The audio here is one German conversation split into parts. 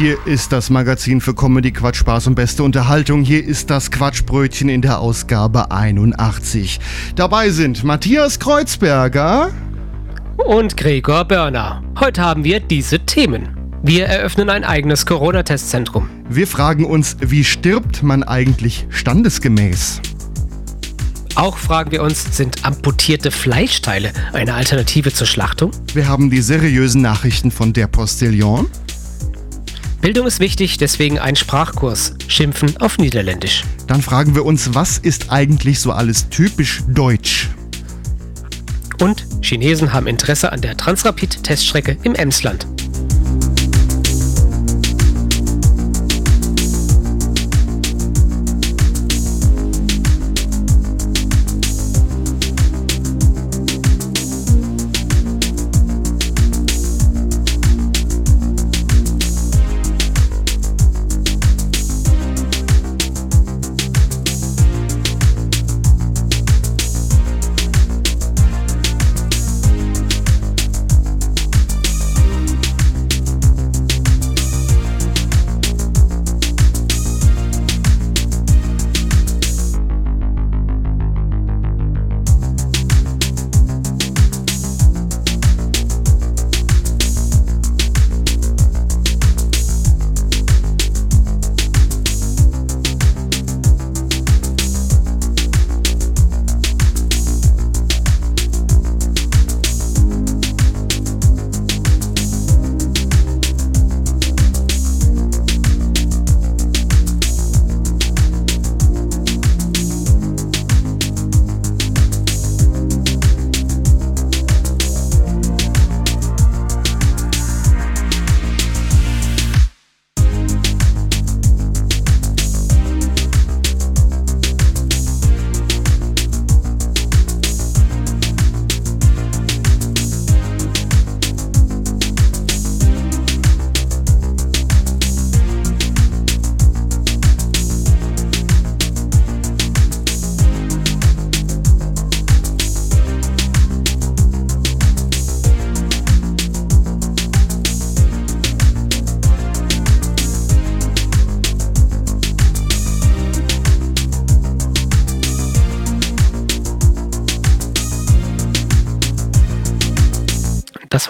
Hier ist das Magazin für Comedy, Quatsch, Spaß und beste Unterhaltung. Hier ist das Quatschbrötchen in der Ausgabe 81. Dabei sind Matthias Kreuzberger, und Gregor Börner. Heute haben wir diese Themen. Wir eröffnen ein eigenes Corona-Testzentrum. wir fragen uns, wie stirbt man eigentlich standesgemäß? Auch fragen wir uns, sind amputierte Fleischteile eine Alternative zur Schlachtung? Wir haben die seriösen Nachrichten von der Postillon. Bildung ist wichtig, deswegen ein Sprachkurs. Schimpfen auf Niederländisch. Dann fragen wir uns, was ist eigentlich so alles typisch deutsch? Und Chinesen haben Interesse an der Transrapid-Teststrecke im Emsland.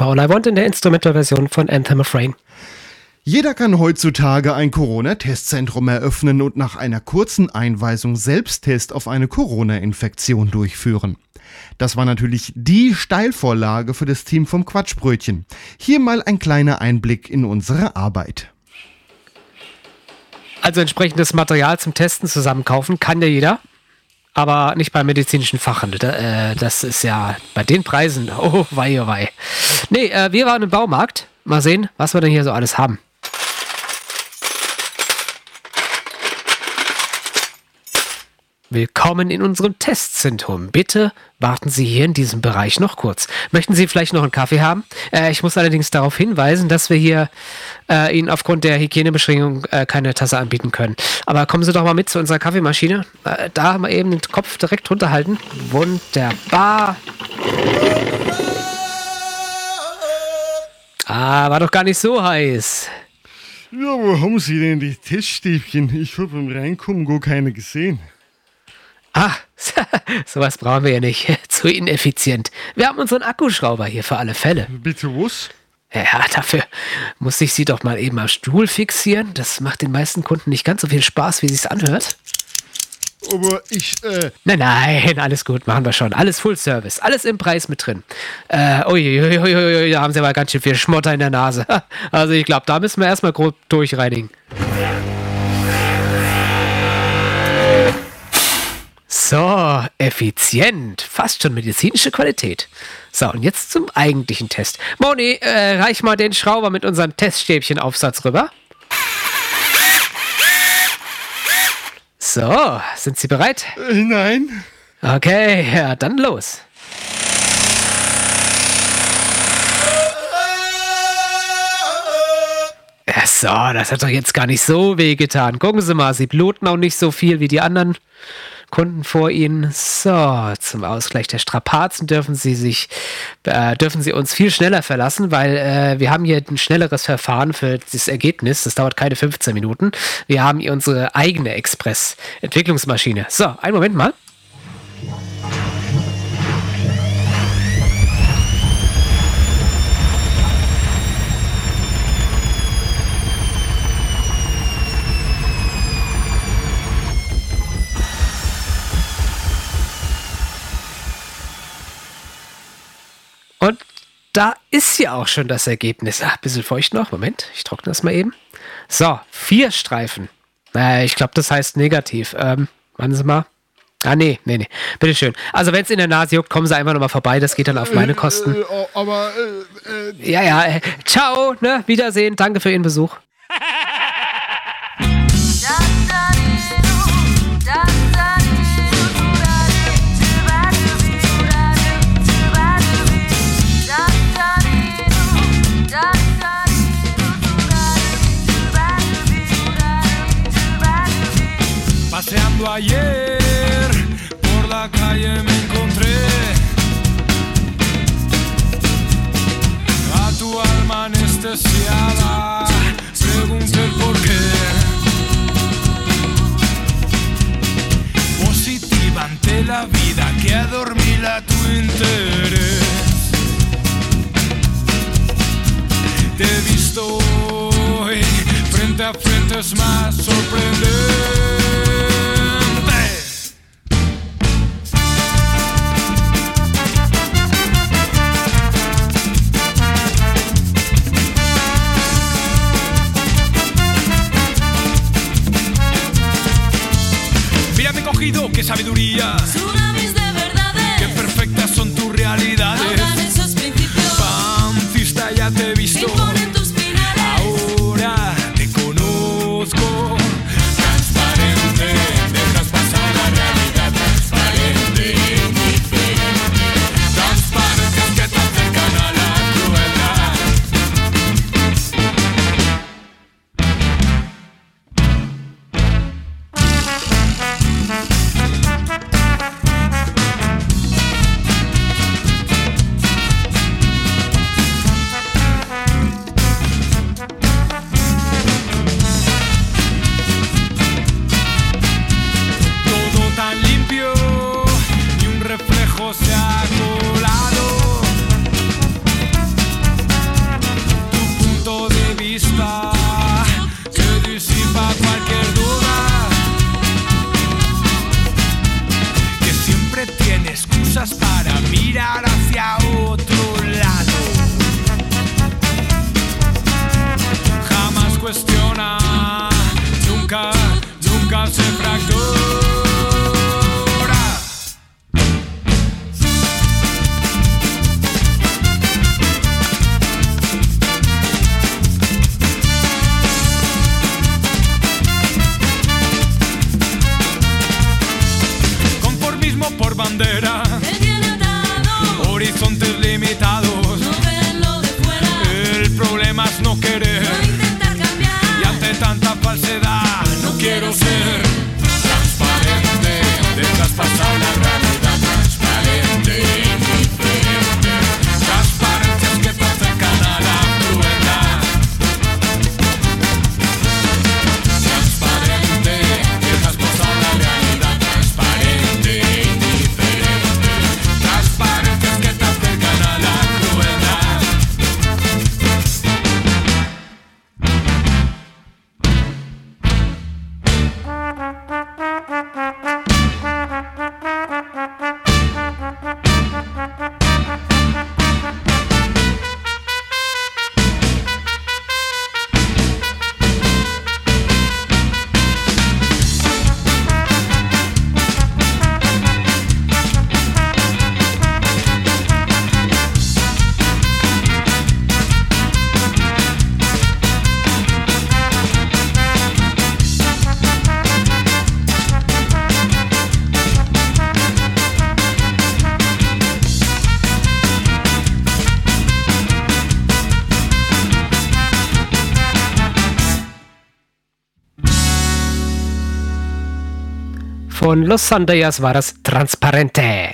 War All I Want in der Instrumental-Version von Anthem of Rain. Jeder kann heutzutage ein Corona-Testzentrum eröffnen und nach einer kurzen Einweisung Selbsttest auf eine Corona-Infektion durchführen. Das war natürlich die Steilvorlage für das Team vom Quatschbrötchen. Hier mal ein kleiner Einblick in unsere Arbeit. Also entsprechendes Material zum Testen zusammenkaufen kann ja jeder, aber nicht beim medizinischen Fachhandel. Da, äh, das ist ja bei den Preisen, oh wei, oh wei. Nee, äh, wir waren im Baumarkt. Mal sehen, was wir denn hier so alles haben. Willkommen in unserem Testzentrum. Bitte warten Sie hier in diesem Bereich noch kurz. Möchten Sie vielleicht noch einen Kaffee haben? Äh, ich muss allerdings darauf hinweisen, dass wir hier äh, Ihnen aufgrund der Hygienebeschränkung äh, keine Tasse anbieten können. Aber kommen Sie doch mal mit zu unserer Kaffeemaschine. Äh, da mal eben den Kopf direkt runterhalten. Wunderbar. Ah, war doch gar nicht so heiß. Ja, wo haben Sie denn die Teststäbchen? Ich habe beim Reinkommen gar keine gesehen. Ah, sowas brauchen wir ja nicht. Zu ineffizient. Wir haben unseren Akkuschrauber hier für alle Fälle. Bitte was? Ja, dafür muss ich sie doch mal eben am Stuhl fixieren. Das macht den meisten Kunden nicht ganz so viel Spaß, wie sich's anhört. Aber ich, äh, Nein, nein, alles gut, machen wir schon. Alles Full Service, alles im Preis mit drin. Äh, uiuiuiui, da haben sie aber ganz schön viel Schmotter in der Nase. Also ich glaube, da müssen wir erstmal grob durchreinigen. So, effizient. Fast schon medizinische Qualität. So, und jetzt zum eigentlichen Test. Moni, äh, reich mal den Schrauber mit unserem Teststäbchenaufsatz rüber. So, sind Sie bereit? Äh, nein. Okay, ja, dann los. Ja, so, das hat doch jetzt gar nicht so weh getan. Gucken Sie mal, Sie bluten auch nicht so viel wie die anderen Kunden vor Ihnen. So, zum Ausgleich der Strapazen dürfen Sie sich, äh, dürfen Sie uns viel schneller verlassen, weil äh, wir haben hier ein schnelleres Verfahren für das Ergebnis. Das dauert keine 15 Minuten. Wir haben hier unsere eigene Express-Entwicklungsmaschine. So, einen Moment mal. Und da ist ja auch schon das Ergebnis. Ah, bisschen feucht noch. Moment, ich trockne das mal eben. So, vier Streifen. Äh, ich glaube, das heißt negativ. Ähm, warten Sie mal. Ah, nee, nee, nee. Bitteschön. Also, wenn es in der Nase juckt, kommen Sie einfach nochmal vorbei. Das geht dann auf meine Kosten. Äh, äh, aber, äh, äh, Ja, ja. Ciao, ne? Wiedersehen. Danke für Ihren Besuch. Ayer por la calle me encontré a tu alma anestesiada. Pregunté por qué. Positiva ante la vida que adormila tu interés. Te he visto hoy frente a frente es más sorprendente. Cogido, qué sabiduría, Tsunamis de qué verdades, perfectas son tus realidades. ahogan esos principios, Pancista, ya te he visto. Von Los Sandayas war das Transparente.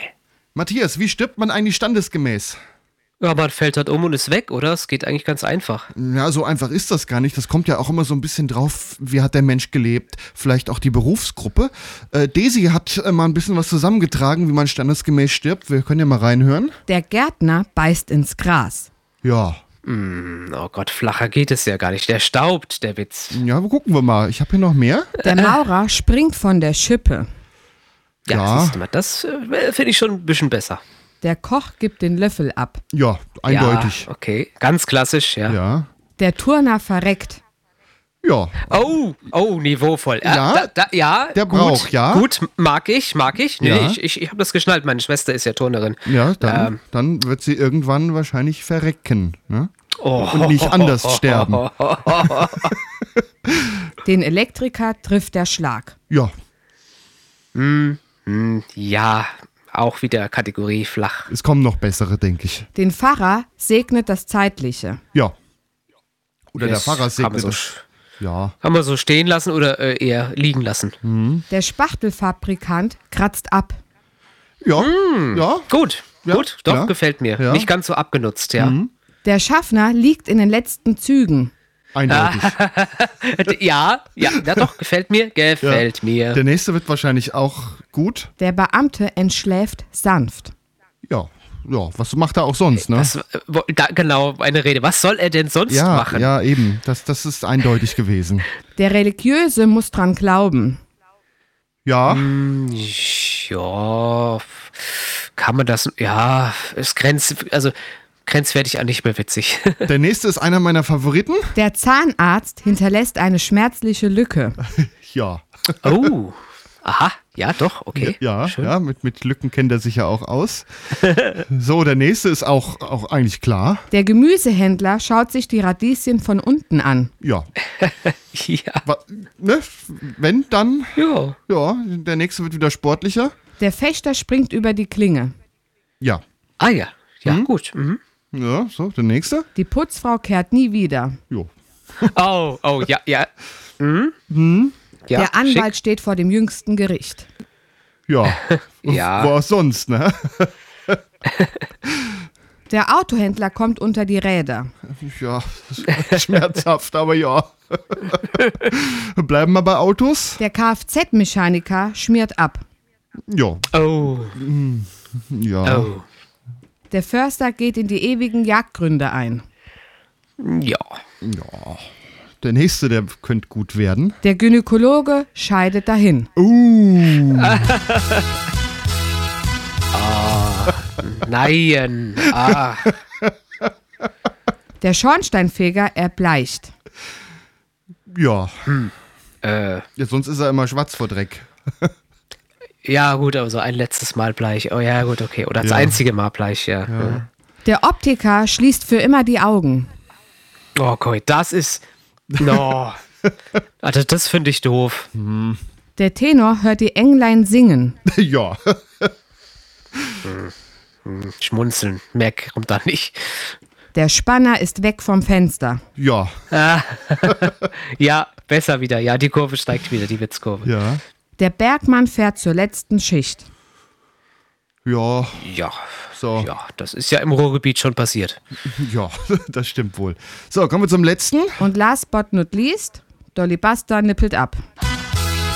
Matthias, wie stirbt man eigentlich standesgemäß? Ja, man fällt halt um und ist weg, oder? Es geht eigentlich ganz einfach. Ja, so einfach ist das gar nicht. Das kommt ja auch immer so ein bisschen drauf, wie hat der Mensch gelebt. Vielleicht auch die Berufsgruppe. Äh, Daisy hat äh, mal ein bisschen was zusammengetragen, wie man standesgemäß stirbt. Wir können ja mal reinhören. Der Gärtner beißt ins Gras. Ja. Oh Gott, flacher geht es ja gar nicht. Der staubt, der Witz. Ja, gucken wir mal. Ich habe hier noch mehr. Der Maurer springt von der Schippe. Ja, Ja. das äh, finde ich schon ein bisschen besser. Der Koch gibt den Löffel ab. Ja, eindeutig. Ja, okay, ganz klassisch, ja. Ja. Der Turner verreckt. Ja. Oh, oh, niveauvoll. Ja, Ja, da, da, ja der gut, braucht, ja. Gut, mag ich, mag ich. Nee, Ja. ich, ich, ich habe das geschnallt. Meine Schwester ist ja Turnerin. Ja, dann, Ähm. dann wird sie irgendwann wahrscheinlich verrecken. Ne? Oh. Und nicht anders sterben. Den Elektriker trifft der Schlag. Ja. Ja, auch wieder Kategorie flach. Es kommen noch bessere, denke ich. Den Pfarrer segnet das Zeitliche. Ja. Oder der Das Pfarrer kann man segnet so, das. Ja. kann man so stehen lassen oder äh, eher liegen lassen. Der Spachtelfabrikant kratzt ab. Ja. Ja. Gut, Ja, gut, doch, ja, gefällt mir. ja. Nicht ganz so abgenutzt, ja. Der Schaffner liegt in den letzten Zügen. Eindeutig. Ja, ja, ja, doch, gefällt mir, gefällt mir. Der nächste wird wahrscheinlich auch gut. Der Beamte entschläft sanft. Ja. Ja, was macht er auch sonst, ne? Äh, wo, da, genau, eine Rede. Was soll er denn sonst ja, machen? ja, eben. Das, das ist eindeutig gewesen. Der Religiöse muss dran glauben. Ja. Hm. Ja, kann man das, ja, ist grenz, also grenzwertig an nicht mehr witzig. Der nächste ist einer meiner Favoriten. Der Zahnarzt hinterlässt eine schmerzliche Lücke. Ja. oh, aha, ja, doch, okay. Ja, Schön. ja mit, mit Lücken kennt er sich ja auch aus. so, der nächste ist auch, auch eigentlich klar. Der Gemüsehändler schaut sich die Radieschen von unten an. Ja. Ja, Wa- Ne? Wenn, dann, ja. ja, der nächste wird wieder sportlicher. Der Fechter springt über die Klinge. Ja. Ah ja, ja, Hm? gut. Mhm. Ja, so, der nächste. Die Putzfrau kehrt nie wieder. Jo. Oh, oh, ja, ja. Mhm. Ja, der Anwalt steht vor dem jüngsten Gericht. Ja. Ja. Wo auch sonst, ne? Der Autohändler kommt unter die Räder. Ja, schmerzhaft, aber ja. Bleiben wir bei Autos? Der Kfz-Mechaniker schmiert ab. Ja. Schick. Oh, Ja. oh. Der Förster geht in die ewigen Jagdgründe ein. Ja. Der nächste, der könnte gut werden. Der Gynäkologe scheidet dahin. Uh. Nein. Ah. Der Schornsteinfeger erbleicht. Ja. Äh, ja. Sonst ist er immer schwarz vor Dreck. ja, gut, aber so ein letztes Mal bleich. Oh ja, gut, okay. Oder das Ja. einzige Mal bleich, ja. ja. Der Optiker schließt für immer die Augen. Oh, okay, das ist. No. Also, das finde ich doof. Der Tenor hört die Englein singen. ja. Schmunzeln. Mehr kommt da nicht. Der Spanner ist weg vom Fenster. Ja. Ja, besser wieder. Ja, die Kurve steigt wieder, die Witzkurve. Ja. Der Bergmann fährt zur letzten Schicht. Ja. Ja. So. Ja, das ist ja im Ruhrgebiet schon passiert. Ja, das stimmt wohl. So, kommen wir zum letzten. Und last but not least, Dolly Buster nippelt ab.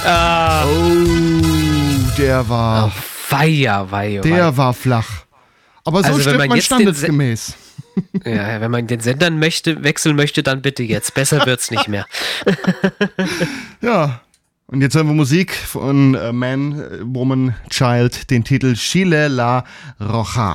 Oh, der war, Feier, Weihe, der war flach. Aber so Also, wenn stirbt man man standesgemäß. Ja, wenn man den Sendern möchte, wechseln möchte, dann bitte jetzt. Besser wird's nicht mehr. Ja. Und jetzt hören wir Musik von äh, Man, äh, Woman, Child, den Titel Chile la Roja.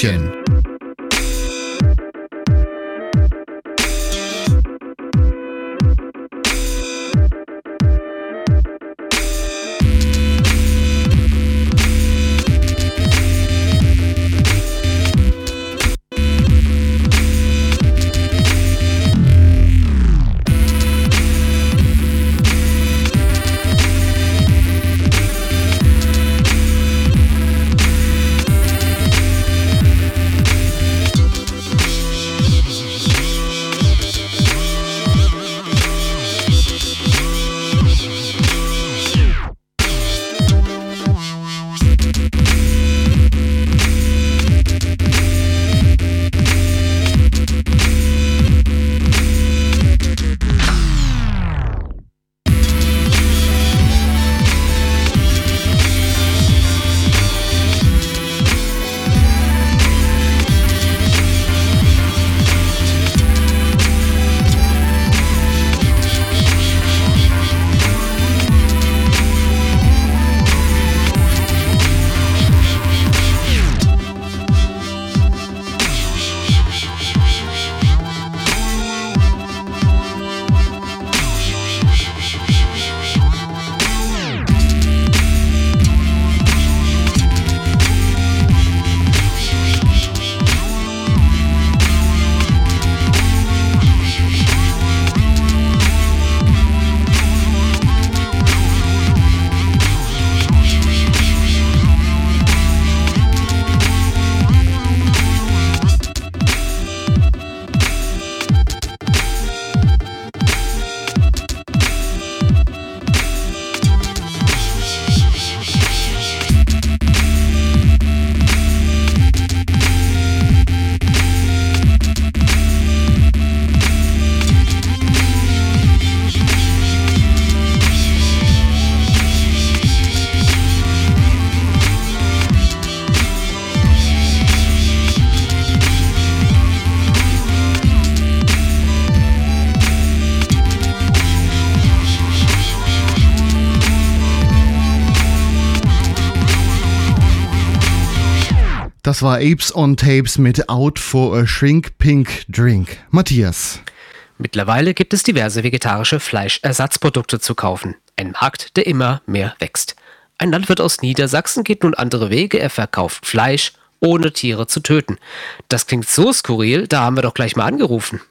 Quatschbrötchen. Das war Apes on Tapes mit Out for a Shrink Pink Drink. Matthias. Mittlerweile gibt es diverse vegetarische Fleischersatzprodukte zu kaufen. Ein Markt, der immer mehr wächst. Ein Landwirt aus Niedersachsen geht nun andere Wege. Er verkauft Fleisch, ohne Tiere zu töten. Das klingt so skurril, da haben wir doch gleich mal angerufen.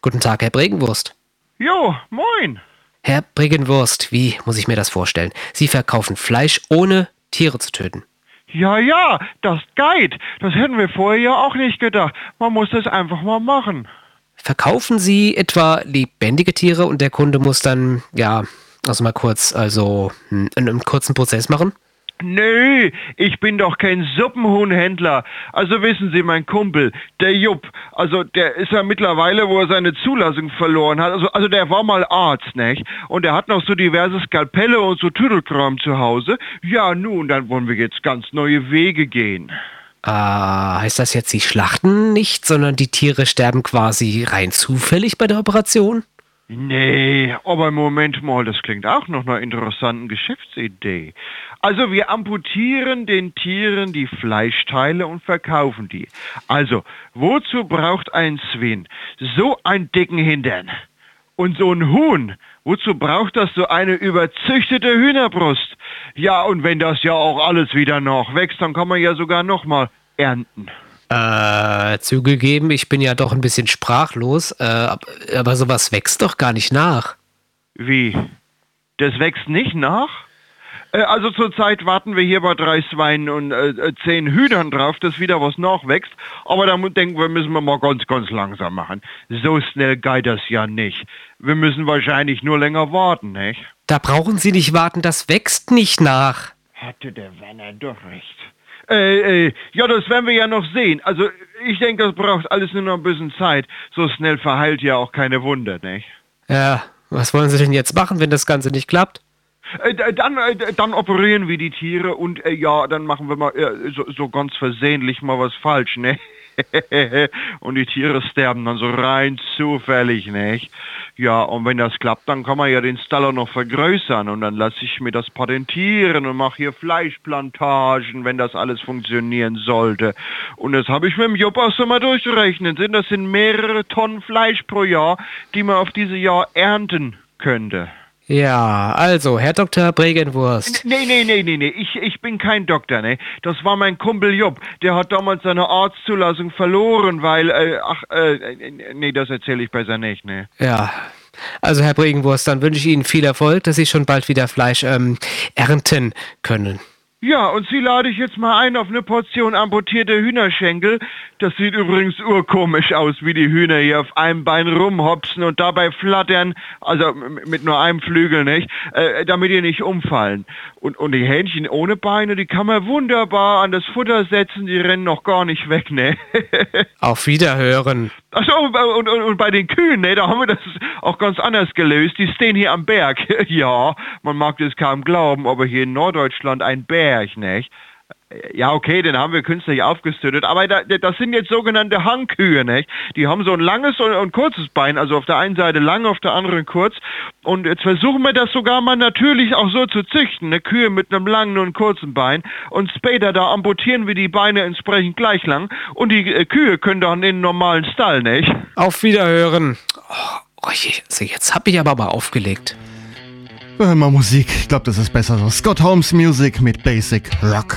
Guten Tag, Herr Bregenwurst. Jo, moin. Herr Bregenwurst, wie muss ich mir das vorstellen? Sie verkaufen Fleisch, ohne Tiere zu töten. Ja, ja, das geht. Das hätten wir vorher ja auch nicht gedacht. Man muss das einfach mal machen. Verkaufen Sie etwa lebendige Tiere und der Kunde muss dann, ja, Also mal kurz, also hm, in einem kurzen Prozess machen? Nö, ich bin doch kein Suppenhuhnhändler. Also wissen Sie, mein Kumpel, der Jupp, also der ist ja mittlerweile, wo er seine Zulassung verloren hat, also, also der war mal Arzt, nicht? Und er hat noch so diverse Skalpelle und so Tüdelkram zu Hause. Ja, nun, dann wollen wir jetzt ganz neue Wege gehen. Äh, heißt das jetzt, Sie schlachten nicht, sondern die Tiere sterben quasi rein zufällig bei der Operation? Nee, aber Moment mal, das klingt auch noch einer interessanten Geschäftsidee. Also wir amputieren den Tieren die Fleischteile und verkaufen die. Also, wozu braucht ein Sven so einen dicken Hintern? Und so ein Huhn, wozu braucht das so eine überzüchtete Hühnerbrust? Ja, und wenn das ja auch alles wieder noch wächst, dann kann man ja sogar noch mal ernten. Äh, zugegeben, ich bin ja doch ein bisschen sprachlos, äh, ab- aber sowas wächst doch gar nicht nach. Wie? Das wächst nicht nach? Äh, Also zurzeit warten wir hier bei drei Schweinen und äh, äh, zehn Hühnern drauf, dass wieder was nachwächst. Aber da denken wir, müssen wir mal ganz, ganz langsam machen. So schnell geht das ja nicht. Wir müssen wahrscheinlich nur länger warten, nicht? Da brauchen Sie nicht warten, das wächst nicht nach. Hatte der Werner doch recht. Äh, äh, ja, das werden wir ja noch sehen. Also ich denke, das braucht alles nur noch ein bisschen Zeit. So schnell verheilt ja auch keine Wunder, nicht? Ja, was wollen Sie denn jetzt machen, wenn das Ganze nicht klappt? Äh, dann, äh, dann operieren wir die Tiere und äh, ja, dann machen wir mal so, so ganz versehentlich mal was falsch, ne? und die Tiere sterben dann so rein zufällig, nicht? Ja, und wenn das klappt, dann kann man ja den Staller noch vergrößern und dann lasse ich mir das patentieren und mache hier Fleischplantagen, wenn das alles funktionieren sollte. Und das habe ich mit dem Jupp auch so mal durchgerechnet. Das sind mehrere Tonnen Fleisch pro Jahr, die man auf diese Jahr ernten könnte. Ja, also, Herr Dr. Bregenwurst. Nee, nee, nee, nee, nee. Ich, ich bin kein Doktor, ne? Das war mein Kumpel Jupp. Der hat damals seine Arztzulassung verloren, weil, äh, ach, äh, äh, nee, das erzähle ich besser nicht, ne? Ja. Also, Herr Bregenwurst, dann wünsche ich Ihnen viel Erfolg, dass Sie schon bald wieder Fleisch ähm, ernten können. Ja, und Sie lade ich jetzt mal ein auf eine Portion amputierte Hühnerschenkel. Das sieht übrigens urkomisch aus, wie die Hühner hier auf einem Bein rumhopsen und dabei flattern, also mit nur einem Flügel, nicht? Äh, damit die nicht umfallen. Und, und die Hähnchen ohne Beine, die kann man wunderbar an das Futter setzen, die rennen noch gar nicht weg, ne? Auf Wiederhören. Achso, und, und, und bei den Kühen, ne, da haben wir das auch ganz anders gelöst. Die stehen hier am Berg. ja, man mag das kaum glauben, aber hier in Norddeutschland ein Berg, nicht? Ja, okay, den haben wir künstlich aufgestüttet, aber da, das sind jetzt sogenannte Hangkühe, nicht? Die haben so ein langes und, und kurzes Bein, also auf der einen Seite lang, auf der anderen kurz. Und jetzt versuchen wir das sogar mal natürlich auch so zu züchten, eine Kühe mit einem langen und kurzen Bein. Und später, da amputieren wir die Beine entsprechend gleich lang. Und die äh, Kühe können dann in den normalen Stall, nicht? Auf Wiederhören. Oh, oh je, also jetzt hab ich aber mal aufgelegt. Hör mal Musik, ich glaube, das ist besser so. Scott Holmes Music mit Basic Rock.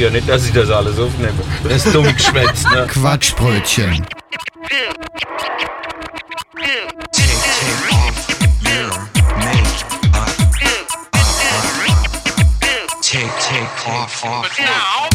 Ja nicht, dass ich das alles aufnehme. Das ist dumm geschwätzt, ne? Quatschbrötchen. Take, take off, off. Take off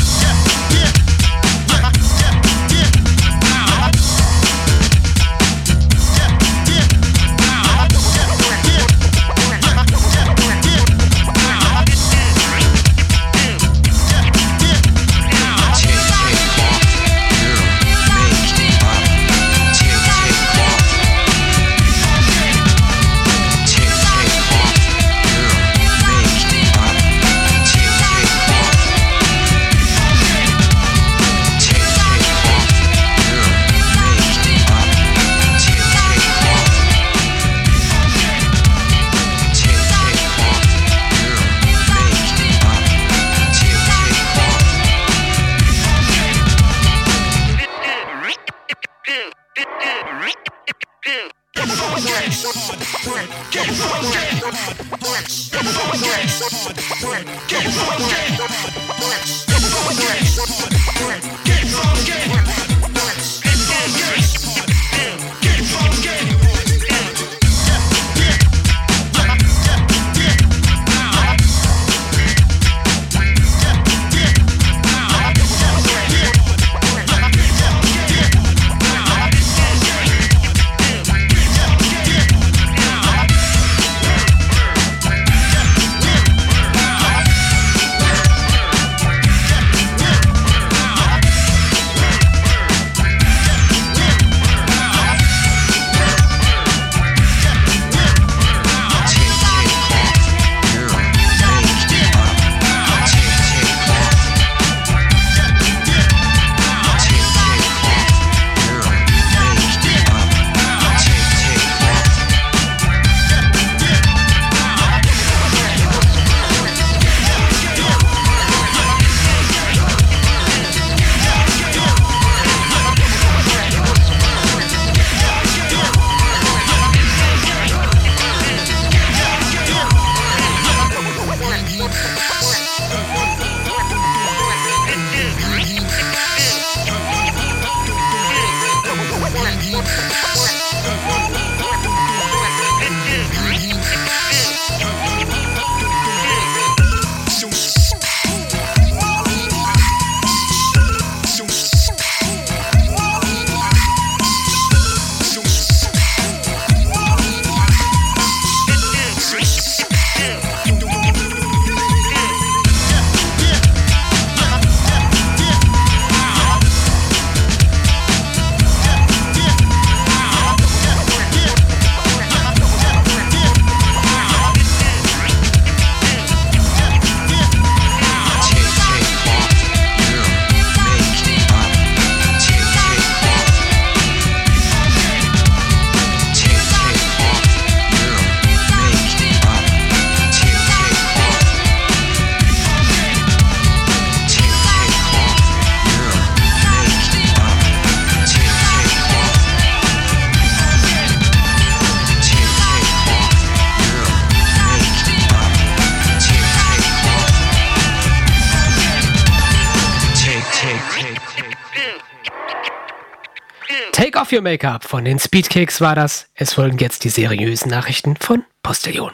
your Make-up von den Speedkicks war das. Es folgen jetzt die seriösen Nachrichten von Postillon.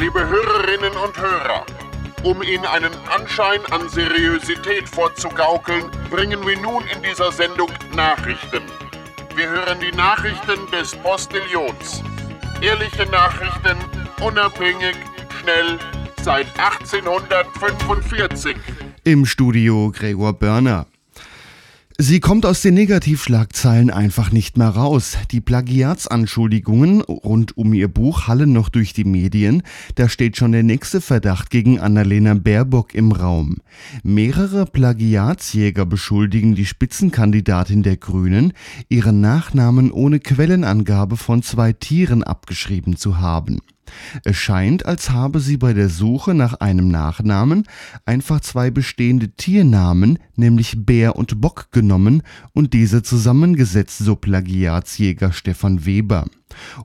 Liebe Hörerinnen und Hörer, um Ihnen einen Anschein an Seriosität vorzugaukeln, bringen wir nun in dieser Sendung Nachrichten. Wir hören die Nachrichten des Postillions. Ehrliche Nachrichten, unabhängig, schnell, seit 1845. Im Studio Gregor Börner. Sie kommt aus den Negativschlagzeilen einfach nicht mehr raus. Die Plagiatsanschuldigungen rund um ihr Buch hallen noch durch die Medien. Da steht schon der nächste Verdacht gegen Annalena Baerbock im Raum. Mehrere Plagiatsjäger beschuldigen die Spitzenkandidatin der Grünen, ihren Nachnamen ohne Quellenangabe von zwei Tieren abgeschrieben zu haben. Es scheint, als habe sie bei der Suche nach einem Nachnamen einfach zwei bestehende Tiernamen, nämlich Bär und Bock, genommen und diese zusammengesetzt, so Plagiatsjäger Stefan Weber.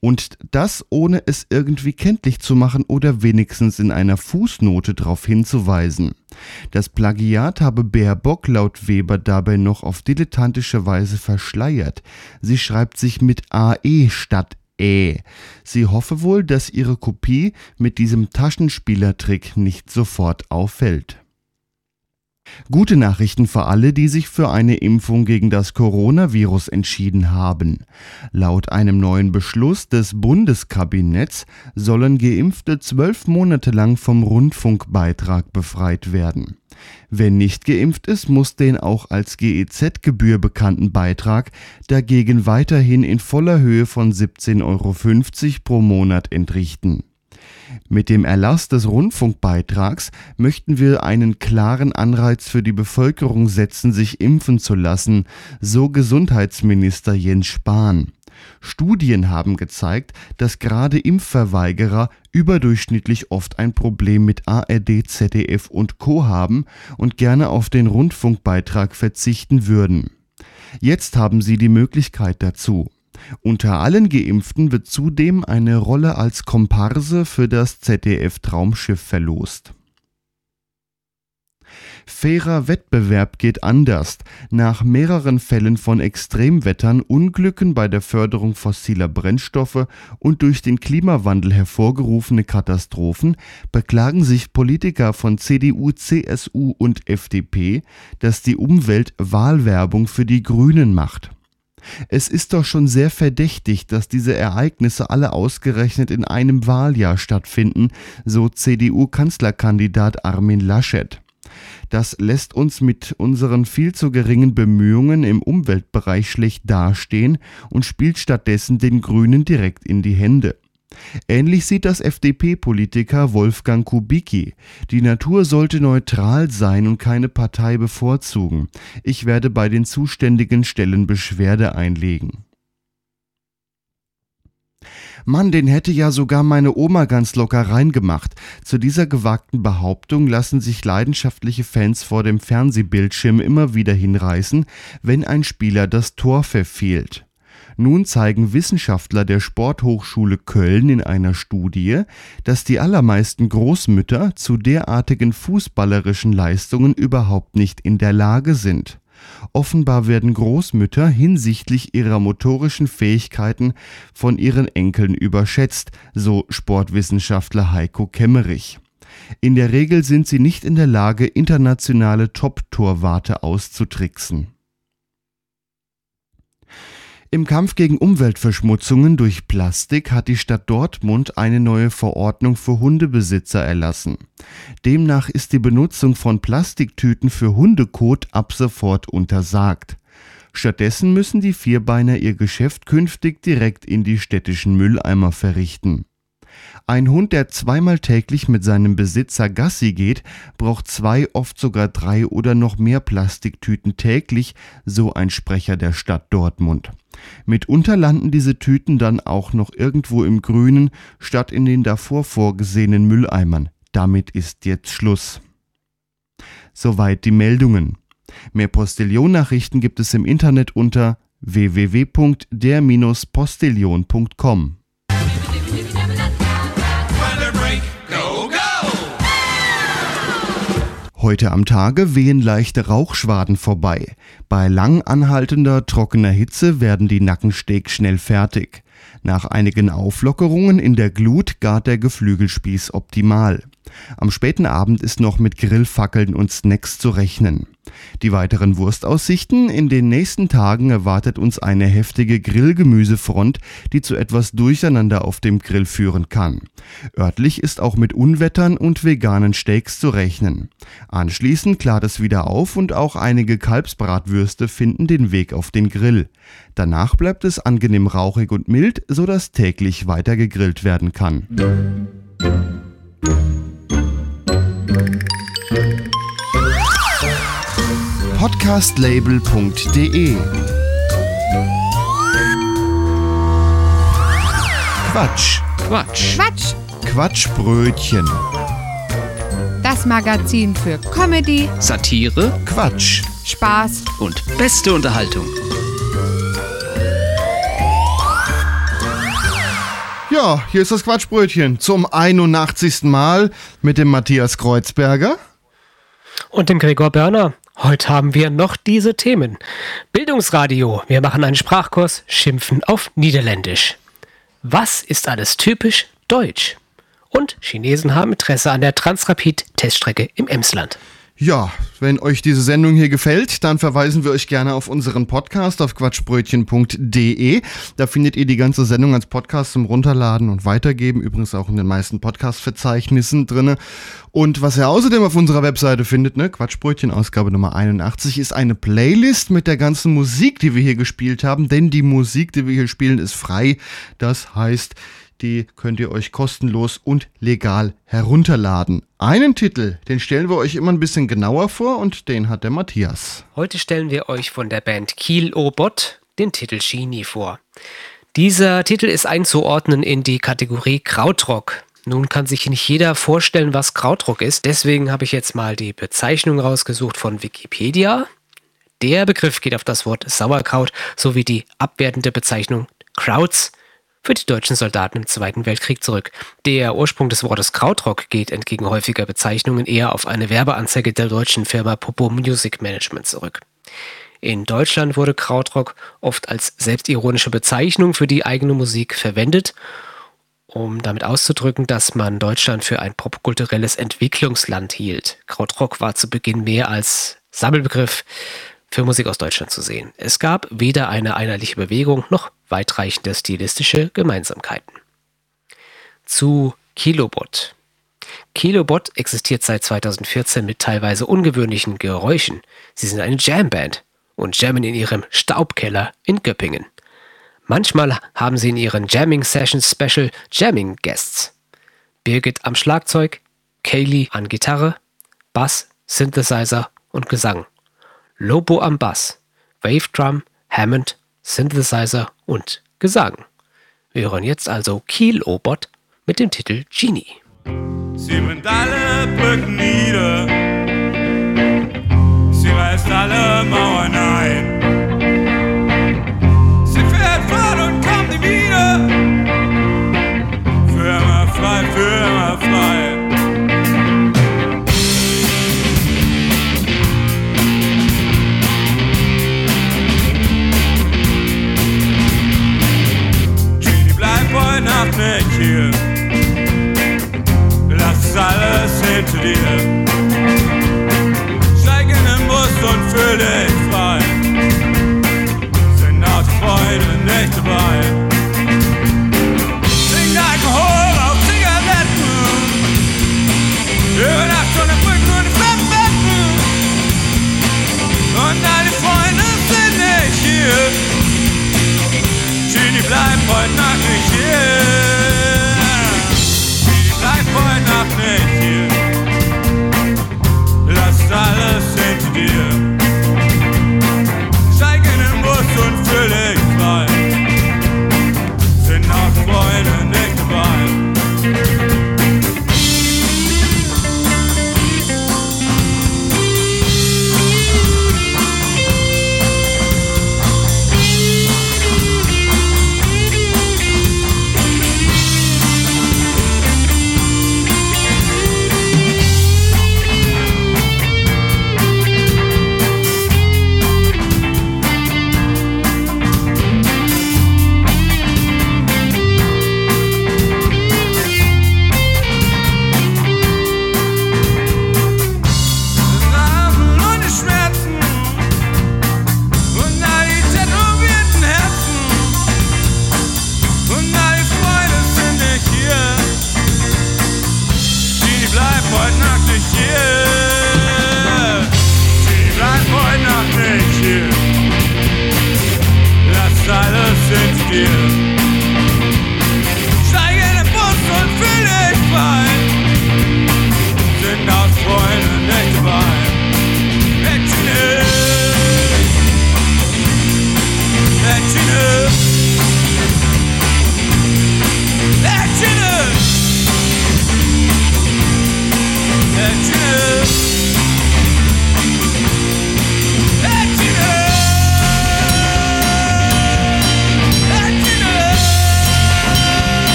Und das ohne es irgendwie kenntlich zu machen oder wenigstens in einer Fußnote darauf hinzuweisen. Das Plagiat habe Baerbock laut Weber dabei noch auf dilettantische Weise verschleiert. Sie schreibt sich mit AE statt Ä. Sie hoffe wohl, dass ihre Kopie mit diesem Taschenspielertrick nicht sofort auffällt. Gute Nachrichten für alle, die sich für eine Impfung gegen das Coronavirus entschieden haben. Laut einem neuen Beschluss des Bundeskabinetts sollen Geimpfte zwölf Monate lang vom Rundfunkbeitrag befreit werden. Wer nicht geimpft ist, muss den auch als GEZ-Gebühr bekannten Beitrag dagegen weiterhin in voller Höhe von 17,50 Euro pro Monat entrichten. Mit dem Erlass des Rundfunkbeitrags möchten wir einen klaren Anreiz für die Bevölkerung setzen, sich impfen zu lassen, so Gesundheitsminister Jens Spahn. Studien haben gezeigt, dass gerade Impfverweigerer überdurchschnittlich oft ein Problem mit ARD, ZDF und Co haben und gerne auf den Rundfunkbeitrag verzichten würden. Jetzt haben sie die Möglichkeit dazu. Unter allen Geimpften wird zudem eine Rolle als Komparse für das ZDF Traumschiff verlost. Fairer Wettbewerb geht anders. Nach mehreren Fällen von Extremwettern, Unglücken bei der Förderung fossiler Brennstoffe und durch den Klimawandel hervorgerufene Katastrophen beklagen sich Politiker von CDU, CSU und FDP, dass die Umwelt Wahlwerbung für die Grünen macht. Es ist doch schon sehr verdächtig, dass diese Ereignisse alle ausgerechnet in einem Wahljahr stattfinden, so CDU-Kanzlerkandidat Armin Laschet. Das lässt uns mit unseren viel zu geringen Bemühungen im Umweltbereich schlecht dastehen und spielt stattdessen den Grünen direkt in die Hände. Ähnlich sieht das FDP-Politiker Wolfgang Kubicki. Die Natur sollte neutral sein und keine Partei bevorzugen. Ich werde bei den zuständigen Stellen Beschwerde einlegen. Mann, den hätte ja sogar meine Oma ganz locker reingemacht. Zu dieser gewagten Behauptung lassen sich leidenschaftliche Fans vor dem Fernsehbildschirm immer wieder hinreißen, wenn ein Spieler das Tor verfehlt. Nun zeigen Wissenschaftler der Sporthochschule Köln in einer Studie, dass die allermeisten Großmütter zu derartigen fußballerischen Leistungen überhaupt nicht in der Lage sind. Offenbar werden Großmütter hinsichtlich ihrer motorischen Fähigkeiten von ihren Enkeln überschätzt, so Sportwissenschaftler Heiko Kemmerich. In der Regel sind sie nicht in der Lage, internationale Top-Torwarte auszutricksen. Im Kampf gegen Umweltverschmutzungen durch Plastik hat die Stadt Dortmund eine neue Verordnung für Hundebesitzer erlassen. Demnach ist die Benutzung von Plastiktüten für Hundekot ab sofort untersagt. Stattdessen müssen die Vierbeiner ihr Geschäft künftig direkt in die städtischen Mülleimer verrichten. Ein Hund, der zweimal täglich mit seinem Besitzer Gassi geht, braucht zwei, oft sogar drei oder noch mehr Plastiktüten täglich, so ein Sprecher der Stadt Dortmund. Mitunter landen diese Tüten dann auch noch irgendwo im Grünen, statt in den davor vorgesehenen Mülleimern. Damit ist jetzt Schluss. Soweit die Meldungen. Mehr Postillon-Nachrichten gibt es im Internet unter www.der-postillon.com. Heute am Tage wehen leichte Rauchschwaden vorbei. Bei lang anhaltender trockener Hitze werden die Nackensteak schnell fertig. Nach einigen Auflockerungen in der Glut gart der Geflügelspieß optimal. Am späten Abend ist noch mit Grillfackeln und Snacks zu rechnen. Die weiteren Wurstaussichten in den nächsten Tagen erwartet uns eine heftige Grillgemüsefront, die zu etwas Durcheinander auf dem Grill führen kann. Örtlich ist auch mit Unwettern und veganen Steaks zu rechnen. Anschließend klart es wieder auf und auch einige Kalbsbratwürste finden den Weg auf den Grill. Danach bleibt es angenehm rauchig und mild, sodass täglich weiter gegrillt werden kann. Podcastlabel.de Quatsch. Quatsch. Quatsch, Quatschbrötchen. das Magazin für Comedy, Satire Quatsch. Spaß und beste Unterhaltung. Ja, hier ist das Quatschbrötchen zum 81. Mal mit dem Matthias Kreuzberger. Und dem Gregor Börner. Heute haben wir noch diese Themen. Bildungsradio. Wir machen einen Sprachkurs, schimpfen auf Niederländisch. Was ist alles typisch deutsch? Und Chinesen haben Interesse an der Transrapid-Teststrecke im Emsland. Ja, wenn euch diese Sendung hier gefällt, dann verweisen wir euch gerne auf unseren Podcast auf quatschbrötchen.de. Da findet ihr die ganze Sendung als Podcast zum Runterladen und Weitergeben, übrigens auch in den meisten Podcast-Verzeichnissen drinne. Und was ihr außerdem auf unserer Webseite findet, ne, Quatschbrötchen, Ausgabe Nummer 81, ist eine Playlist mit der ganzen Musik, die wir hier gespielt haben, denn die Musik, die wir hier spielen, ist frei. Das heißt, die könnt ihr euch kostenlos und legal herunterladen. Einen Titel, den stellen wir euch immer ein bisschen genauer vor und den hat der Matthias. Heute stellen wir euch von der Band Kiel Obot den Titel Genie vor. Dieser Titel ist einzuordnen in die Kategorie Krautrock. Nun kann sich nicht jeder vorstellen, was Krautrock ist. Deswegen habe ich jetzt mal die Bezeichnung rausgesucht von Wikipedia. Der Begriff geht auf das Wort Sauerkraut sowie die abwertende Bezeichnung Krauts für die deutschen Soldaten im Zweiten Weltkrieg zurück. Der Ursprung des Wortes Krautrock geht entgegen häufiger Bezeichnungen eher auf eine Werbeanzeige der deutschen Firma Popo Music Management zurück. In Deutschland wurde Krautrock oft als selbstironische Bezeichnung für die eigene Musik verwendet, um damit auszudrücken, dass man Deutschland für ein popkulturelles Entwicklungsland hielt. Krautrock war zu Beginn mehr als Sammelbegriff für Musik aus Deutschland zu sehen. Es gab weder eine einheitliche Bewegung noch weitreichende stilistische Gemeinsamkeiten. Zu Kilobot. Kilobot existiert seit 2014 mit teilweise ungewöhnlichen Geräuschen. Sie sind eine Jamband und jammen in ihrem Staubkeller in Göppingen. Manchmal haben sie in ihren Jamming Sessions Special Jamming Guests. Birgit am Schlagzeug, Kaylee an Gitarre, Bass, Synthesizer und Gesang. Lobo am Bass, Wave Drum, Hammond, Synthesizer und Gesang. Wir hören jetzt also Kielobot mit dem Titel Genie. Sie bringt alle Brücken nieder. Sie reißt alle Mauern ein. Alles hinter dir. Steig in den Bus und fühl dich frei. Sind auch die Freunde nicht dabei. Trink Alkohol auf Zigaretten. Über Nacht und Brücken und Flammenbetten. Und deine Freunde sind nicht hier. Genie, bleib heute Nacht nicht hier.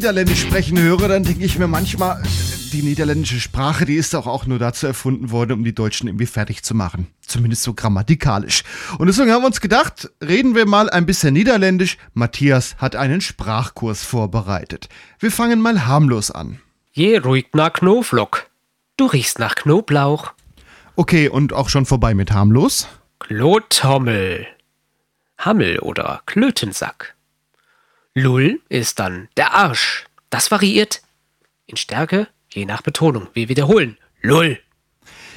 Niederländisch sprechen höre, dann denke ich mir manchmal, die niederländische Sprache, die ist doch auch nur dazu erfunden worden, um die Deutschen irgendwie fertig zu machen. Zumindest so grammatikalisch. Und deswegen haben wir uns gedacht, reden wir mal ein bisschen Niederländisch. Matthias hat einen Sprachkurs vorbereitet. Wir fangen mal harmlos an. Je ruhig nach Knoflock. Du riechst nach Knoblauch. Okay, und auch schon vorbei mit harmlos? Klothommel. Hammel oder Klötensack. Lull ist dann der Arsch. Das variiert in Stärke je nach Betonung. Wir wiederholen. Lull.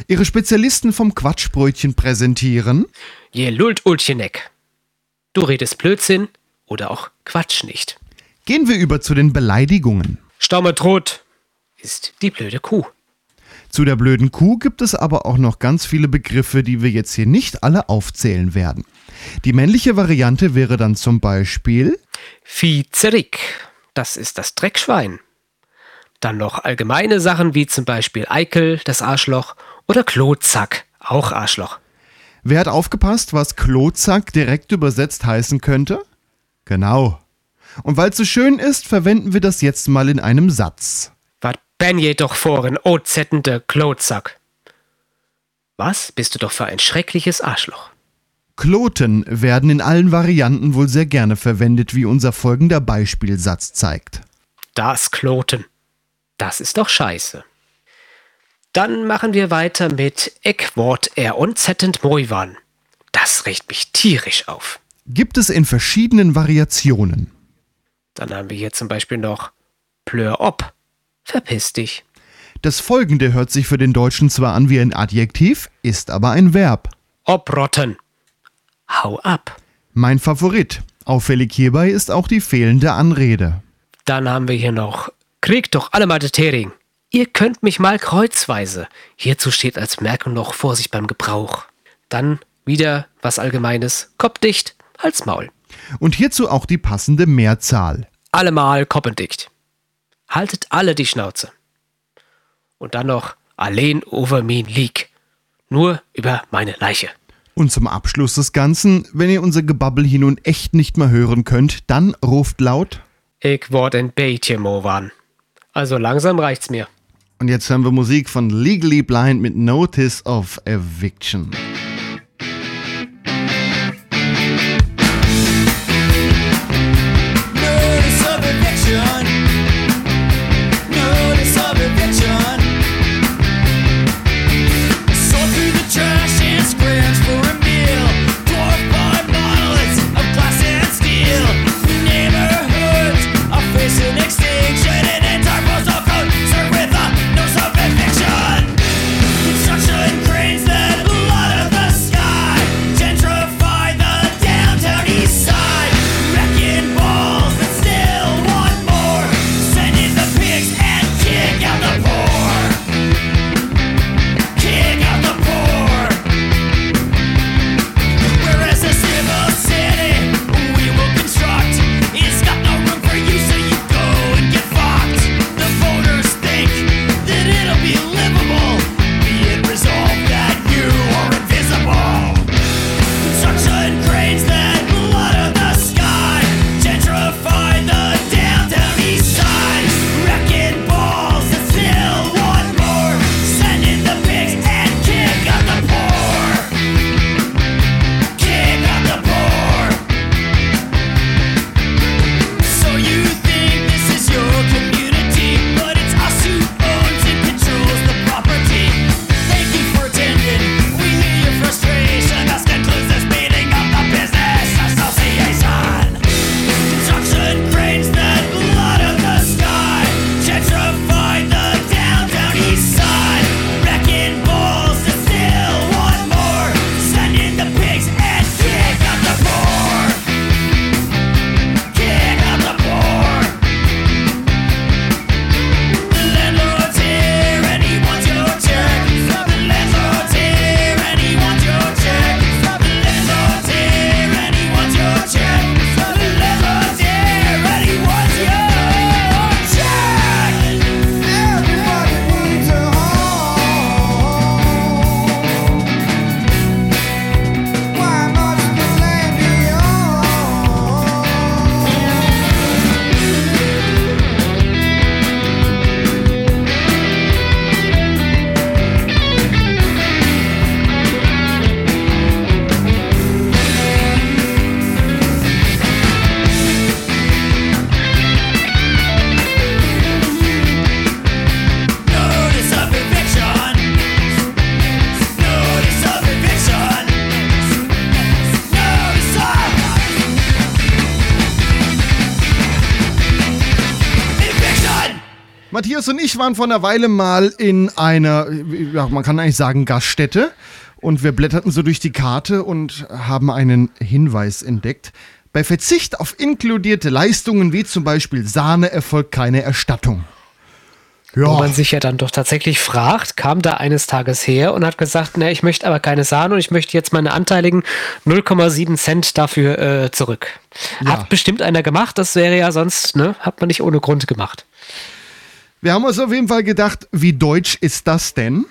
Ihre Spezialisten vom Quatschbrötchen präsentieren. Je lullt Ultjeneck. Du redest Blödsinn oder auch Quatsch nicht. Gehen wir über zu den Beleidigungen. Staumetrot ist die blöde Kuh. Zu der blöden Kuh gibt es aber auch noch ganz viele Begriffe, die wir jetzt hier nicht alle aufzählen werden. Die männliche Variante wäre dann zum Beispiel Viezerik, das ist das Dreckschwein. Dann noch allgemeine Sachen wie zum Beispiel Eikel, das Arschloch, oder Klotzack, auch Arschloch. Wer hat aufgepasst, was Klotzack direkt übersetzt heißen könnte? Genau. Und weil es so schön ist, verwenden wir das jetzt mal in einem Satz. Ben je doch vor ein ozettende Klotzack? Was bist du doch für ein schreckliches Arschloch? Kloten werden in allen Varianten wohl sehr gerne verwendet, wie unser folgender Beispielsatz zeigt. Das Kloten. Das ist doch scheiße. Dann machen wir weiter mit Eckwort er unzettend Moiwan. Das regt mich tierisch auf. Gibt es in verschiedenen Variationen. Dann haben wir hier zum Beispiel noch Plör ob. Verpiss dich. Das folgende hört sich für den Deutschen zwar an wie ein Adjektiv, ist aber ein Verb. Obrotten. Hau ab. Mein Favorit. Auffällig hierbei ist auch die fehlende Anrede. Dann haben wir hier noch Kriegt doch alle mal de Tering. Ihr könnt mich mal kreuzweise. Hierzu steht als Merkung noch Vorsicht beim Gebrauch. Dann wieder was Allgemeines. Kopf dicht, Hals Maul. Und hierzu auch die passende Mehrzahl. Allemal koppendicht. Haltet alle die Schnauze. Und dann noch allein over mein Leak. Nur über meine Leiche. Und zum Abschluss des Ganzen, wenn ihr unser Gebabbel hier nun echt nicht mehr hören könnt, dann ruft laut. Ich word ein beetje Mowan. Also langsam reicht's mir. Und jetzt hören wir Musik von Legally Blind mit Notice of Eviction. Ich waren vor einer Weile mal in einer, ja, man kann eigentlich sagen, Gaststätte. Und wir blätterten so durch die Karte und haben einen Hinweis entdeckt. Bei Verzicht auf inkludierte Leistungen wie zum Beispiel Sahne erfolgt keine Erstattung. Wo man sich ja dann doch tatsächlich fragt, kam da eines Tages her und hat gesagt, ne, ich möchte aber keine Sahne und ich möchte jetzt meine anteiligen 0,7 Cent dafür äh, zurück. Hat bestimmt einer gemacht, das wäre ja sonst, ne, hat man nicht ohne Grund gemacht. Wir haben uns auf jeden Fall gedacht, wie deutsch ist das denn?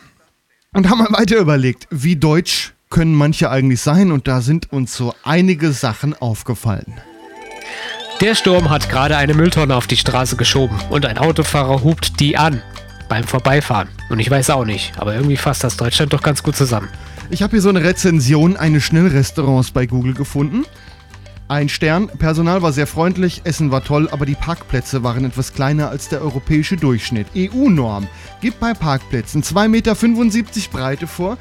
Und haben mal weiter überlegt, wie deutsch können manche eigentlich sein? Und da sind uns so einige Sachen aufgefallen. Der Sturm hat gerade eine Mülltonne auf die Straße geschoben und ein Autofahrer hupt die an beim Vorbeifahren. Und ich weiß auch nicht, aber irgendwie fasst das Deutschland doch ganz gut zusammen. Ich habe hier so eine Rezension eines Schnellrestaurants bei Google gefunden. Ein Stern, Personal war sehr freundlich, Essen war toll, aber die Parkplätze waren etwas kleiner als der europäische Durchschnitt. EU-Norm gibt bei Parkplätzen 2,75 Meter Breite vor.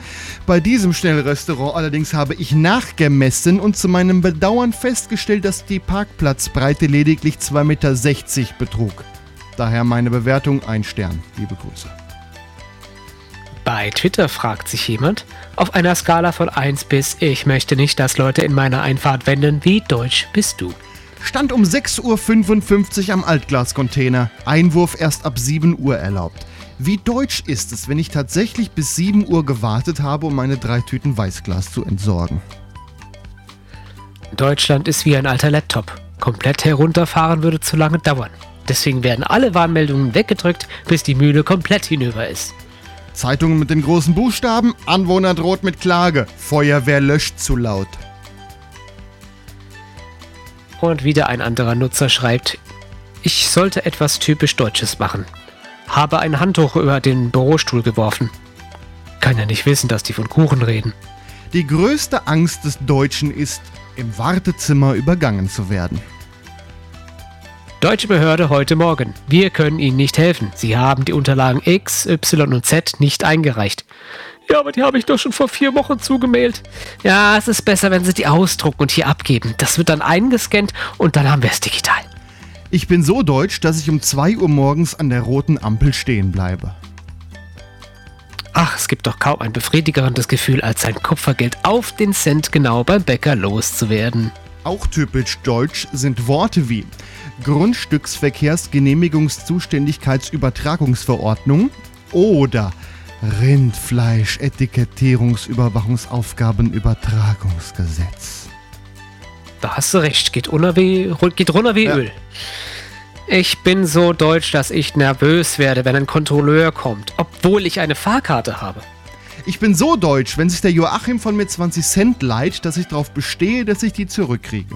Bei diesem Schnellrestaurant allerdings habe ich nachgemessen und zu meinem Bedauern festgestellt, dass die Parkplatzbreite lediglich 2,60 Meter betrug. Daher meine Bewertung ein Stern. Liebe Grüße. Bei Twitter fragt sich jemand, auf einer Skala von 1 bis ich möchte nicht, dass Leute in meiner Einfahrt wenden, wie deutsch bist du? Stand um 6.55 Uhr am Altglascontainer. Einwurf erst ab 7 Uhr erlaubt. Wie deutsch ist es, wenn ich tatsächlich bis 7 Uhr gewartet habe, um meine drei Tüten Weißglas zu entsorgen? Deutschland ist wie ein alter Laptop. Komplett herunterfahren würde zu lange dauern. Deswegen werden alle Warnmeldungen weggedrückt, bis die Mühle komplett hinüber ist. Zeitungen mit den großen Buchstaben, Anwohner droht mit Klage, Feuerwehr löscht zu laut. Und wieder ein anderer Nutzer schreibt, ich sollte etwas typisch Deutsches machen. Habe ein Handtuch über den Bürostuhl geworfen. Kann ja nicht wissen, dass die von Kuchen reden. Die größte Angst des Deutschen ist, im Wartezimmer übergangen zu werden. Deutsche Behörde heute Morgen. Wir können Ihnen nicht helfen. Sie haben die Unterlagen X, Y und Z nicht eingereicht. Ja, aber die habe ich doch schon vor vier Wochen zugemailt. Ja, es ist besser, wenn Sie die ausdrucken und hier abgeben. Das wird dann eingescannt und dann haben wir es digital. Ich bin so deutsch, dass ich um 2 Uhr morgens an der roten Ampel stehen bleibe. Ach, es gibt doch kaum ein befriedigerendes Gefühl, als sein Kupfergeld auf den Cent genau beim Bäcker loszuwerden. Auch typisch deutsch sind Worte wie Grundstücksverkehrsgenehmigungszuständigkeitsübertragungsverordnung oder Rindfleisch-Etikettierungsüberwachungsaufgabenübertragungsgesetz. Da hast du recht, geht, runter wie, geht runter wie Öl. Ich bin so deutsch, dass ich nervös werde, wenn ein Kontrolleur kommt, obwohl ich eine Fahrkarte habe. Ich bin so deutsch, wenn sich der Joachim von mir 20 Cent leiht, dass ich darauf bestehe, dass ich die zurückkriege.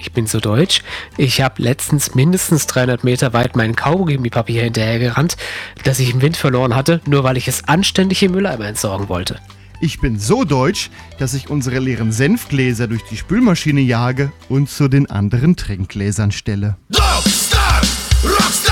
Ich bin so deutsch. Ich habe letztens mindestens 300 Meter weit mein Kaugummipapier hinterhergerannt, das ich im Wind verloren hatte, nur weil ich es anständig im Mülleimer entsorgen wollte. Ich bin so deutsch, dass ich unsere leeren Senfgläser durch die Spülmaschine jage und zu den anderen Trinkgläsern stelle. Rockstar, Rockstar, Rockstar,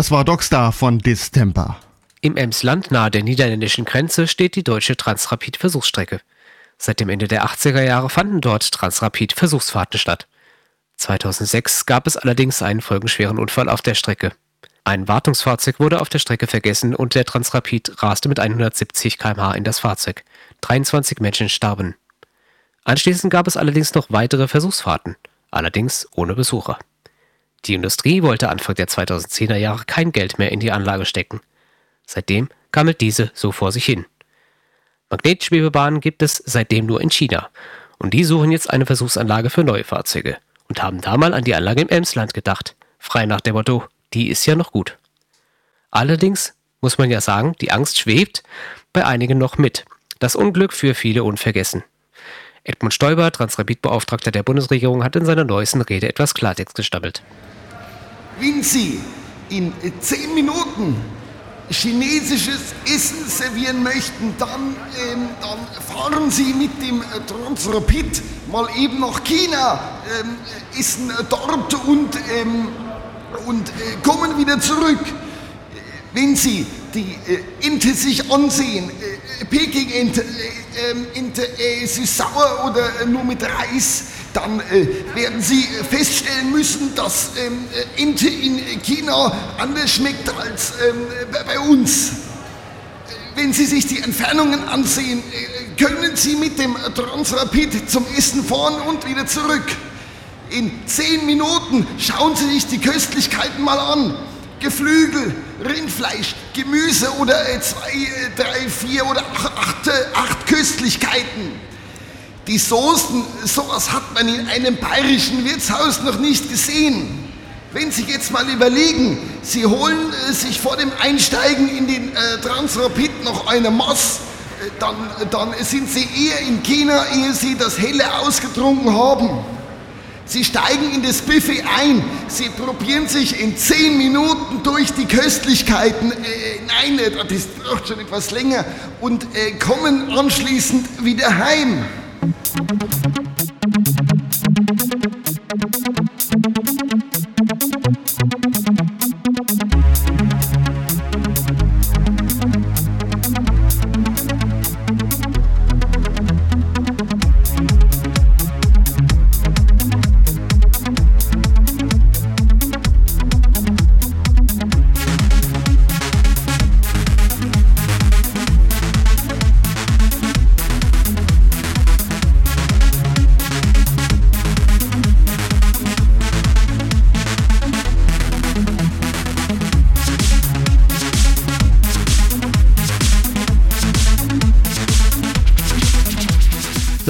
Das war Dogstar von Distemper. Im Emsland nahe der niederländischen Grenze steht die deutsche Transrapid-Versuchsstrecke. Seit dem Ende der 80er Jahre fanden dort Transrapid-Versuchsfahrten statt. 2006 gab es allerdings einen folgenschweren Unfall auf der Strecke. Ein Wartungsfahrzeug wurde auf der Strecke vergessen und der Transrapid raste mit 170 km/h in das Fahrzeug. 23 Menschen starben. Anschließend gab es allerdings noch weitere Versuchsfahrten, allerdings ohne Besucher. Die Industrie wollte Anfang der 2010er Jahre kein Geld mehr in die Anlage stecken. Seitdem gammelt diese so vor sich hin. Magnetschwebebahnen gibt es seitdem nur in China. Und die suchen jetzt eine Versuchsanlage für neue Fahrzeuge und haben da mal an die Anlage im Emsland gedacht. Frei nach dem Motto, die ist ja noch gut. Allerdings muss man ja sagen, die Angst schwebt bei einigen noch mit. Das Unglück für viele unvergessen. Edmund Stoiber, Transrapid-Beauftragter der Bundesregierung, hat in seiner neuesten Rede etwas Klartext gestammelt. Wenn Sie in zehn Minuten chinesisches Essen servieren möchten, dann, ähm, dann fahren Sie mit dem äh, Transrapid mal eben nach China, ähm, äh, essen dort und, ähm, und äh, kommen wieder zurück. Äh, Wenn Sie die äh, Ente sich ansehen, äh, Peking-Ente, äh, ähm, Ente äh, süß-sauer oder äh, nur mit Reis, dann äh, werden Sie äh, feststellen müssen, dass ähm, äh, Ente in China anders schmeckt als ähm, bei- uns. Äh, Wenn Sie sich die Entfernungen ansehen, äh, können Sie mit dem Transrapid zum Essen fahren und wieder zurück. In zehn Minuten schauen Sie sich die Köstlichkeiten mal an. Geflügel, Rindfleisch, Gemüse oder äh, zwei, äh, drei, vier oder acht, äh, acht Köstlichkeiten. Die Soßen, sowas hat man in einem bayerischen Wirtshaus noch nicht gesehen. Wenn Sie jetzt mal überlegen, Sie holen äh, sich vor dem Einsteigen in den äh, Transrapid noch eine Maß, äh, dann, dann sind Sie eher in China, ehe Sie das Helle ausgetrunken haben. Sie steigen in das Buffet ein, Sie probieren sich in 10 Minuten durch die Köstlichkeiten, äh, nein, äh, das braucht schon etwas länger, und äh, kommen anschließend wieder heim.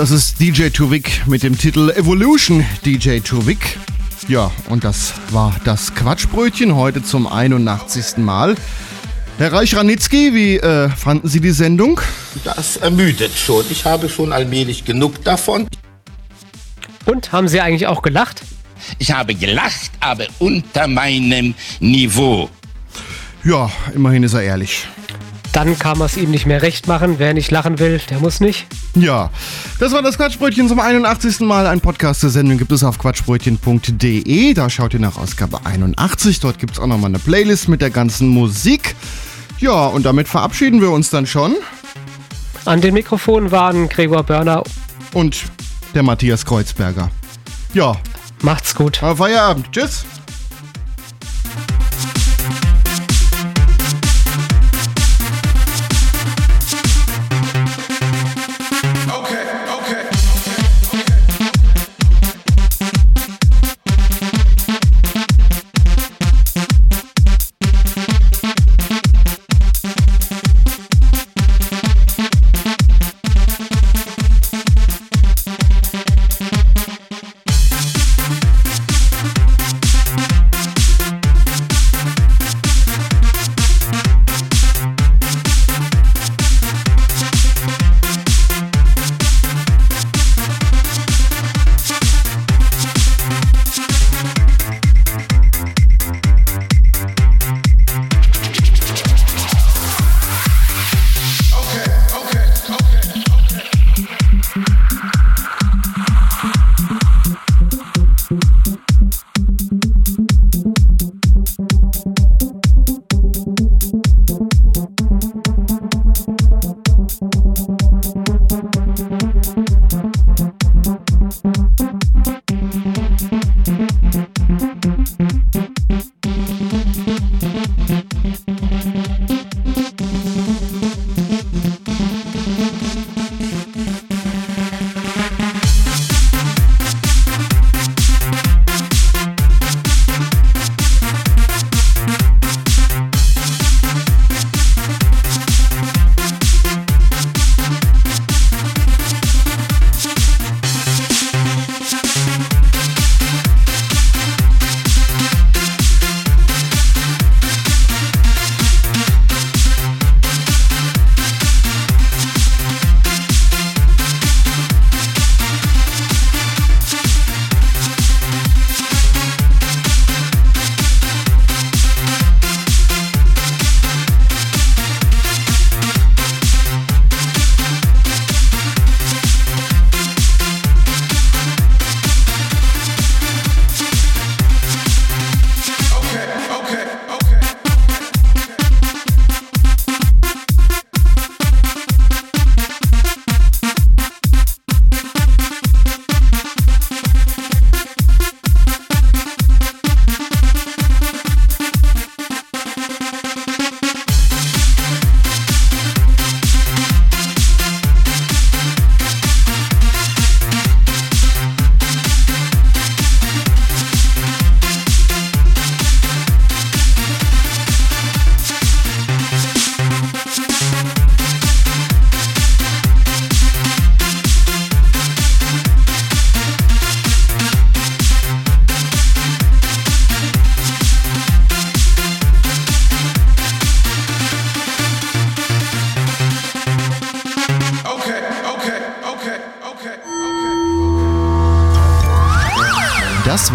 Das ist DJ Tuvik mit dem Titel Evolution DJ Tuvik. Ja, und das war das Quatschbrötchen heute zum 81. Mal. Herr Reich-Ranitzky, wie äh, fanden Sie die Sendung? Das ermüdet schon. Ich habe schon allmählich genug davon. Und haben Sie eigentlich auch gelacht? Ich habe gelacht, aber unter meinem Niveau. Ja, immerhin ist er ehrlich. Dann kann man es ihm nicht mehr recht machen. Wer nicht lachen will, der muss nicht. Ja, das war das Quatschbrötchen zum 81. Mal. Ein Podcast der Sendung gibt es auf quatschbrötchen.de. Da schaut ihr nach Ausgabe 81. Dort gibt es auch nochmal eine Playlist mit der ganzen Musik. Ja, und damit verabschieden wir uns dann schon. An den Mikrofonen waren Gregor Börner und der Matthias Kreuzberger. Ja. Macht's gut. Feierabend. Tschüss.